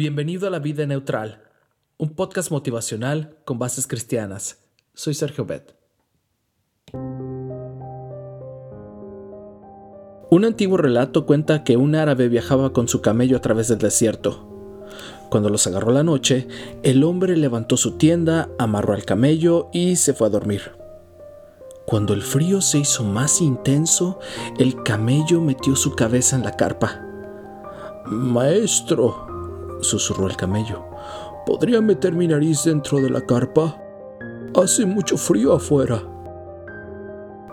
Bienvenido a La Vida Neutral, un podcast motivacional con bases cristianas. Soy Sergio Bet. Un antiguo relato cuenta que un árabe viajaba con su camello a través del desierto. Cuando los agarró la noche, el hombre levantó su tienda, amarró al camello y se fue a dormir. Cuando el frío se hizo más intenso, el camello metió su cabeza en la carpa. Maestro, susurró el camello, ¿podría meter mi nariz dentro de la carpa? Hace mucho frío afuera.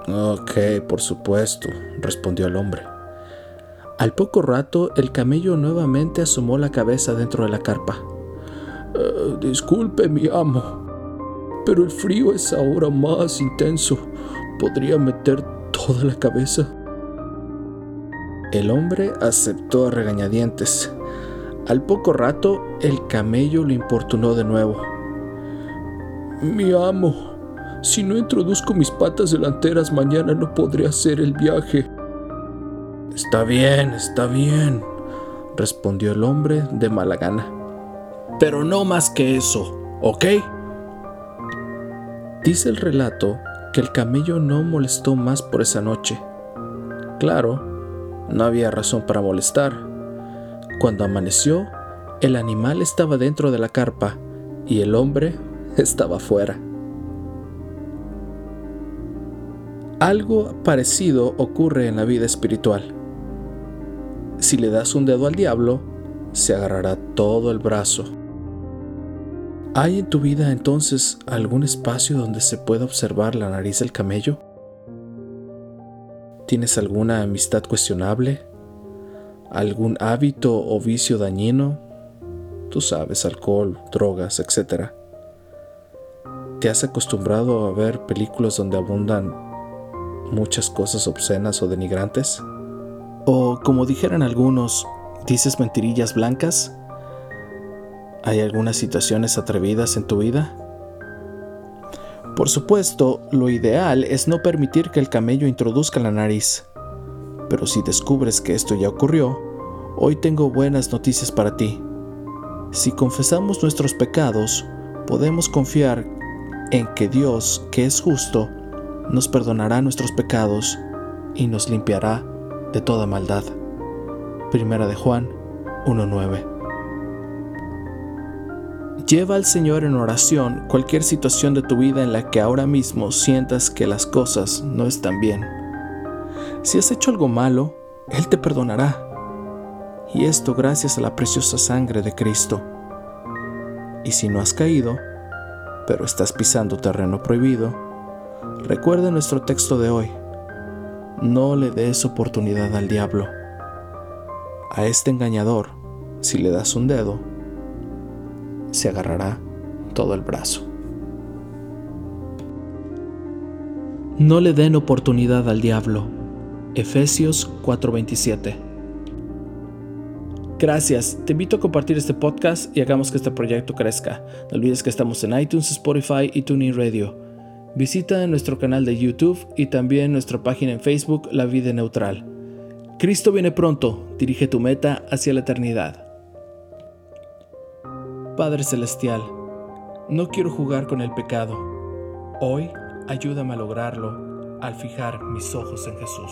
Ok, por supuesto, respondió el hombre. Al poco rato, el camello nuevamente asomó la cabeza dentro de la carpa. Eh, disculpe, mi amo, pero el frío es ahora más intenso. ¿Podría meter toda la cabeza? El hombre aceptó a regañadientes. Al poco rato, el camello lo importunó de nuevo. Mi amo, si no introduzco mis patas delanteras mañana no podré hacer el viaje. Está bien, está bien, respondió el hombre de mala gana. Pero no más que eso, ¿ok? Dice el relato que el camello no molestó más por esa noche. Claro, no había razón para molestar cuando amaneció, el animal estaba dentro de la carpa y el hombre estaba fuera. Algo parecido ocurre en la vida espiritual. Si le das un dedo al diablo, se agarrará todo el brazo. ¿Hay en tu vida entonces algún espacio donde se pueda observar la nariz del camello? ¿Tienes alguna amistad cuestionable? Algún hábito o vicio dañino, tú sabes, alcohol, drogas, etc. ¿Te has acostumbrado a ver películas donde abundan muchas cosas obscenas o denigrantes? O como dijeran algunos, dices mentirillas blancas? ¿Hay algunas situaciones atrevidas en tu vida? Por supuesto, lo ideal es no permitir que el camello introduzca la nariz. Pero si descubres que esto ya ocurrió, hoy tengo buenas noticias para ti. Si confesamos nuestros pecados, podemos confiar en que Dios, que es justo, nos perdonará nuestros pecados y nos limpiará de toda maldad. Primera de Juan 1.9 Lleva al Señor en oración cualquier situación de tu vida en la que ahora mismo sientas que las cosas no están bien. Si has hecho algo malo, Él te perdonará. Y esto gracias a la preciosa sangre de Cristo. Y si no has caído, pero estás pisando terreno prohibido, recuerda nuestro texto de hoy. No le des oportunidad al diablo. A este engañador, si le das un dedo, se agarrará todo el brazo. No le den oportunidad al diablo. Efesios 4:27. Gracias, te invito a compartir este podcast y hagamos que este proyecto crezca. No olvides que estamos en iTunes, Spotify y TuneIn Radio. Visita nuestro canal de YouTube y también nuestra página en Facebook, La Vida Neutral. Cristo viene pronto, dirige tu meta hacia la eternidad. Padre Celestial, no quiero jugar con el pecado. Hoy ayúdame a lograrlo al fijar mis ojos en Jesús.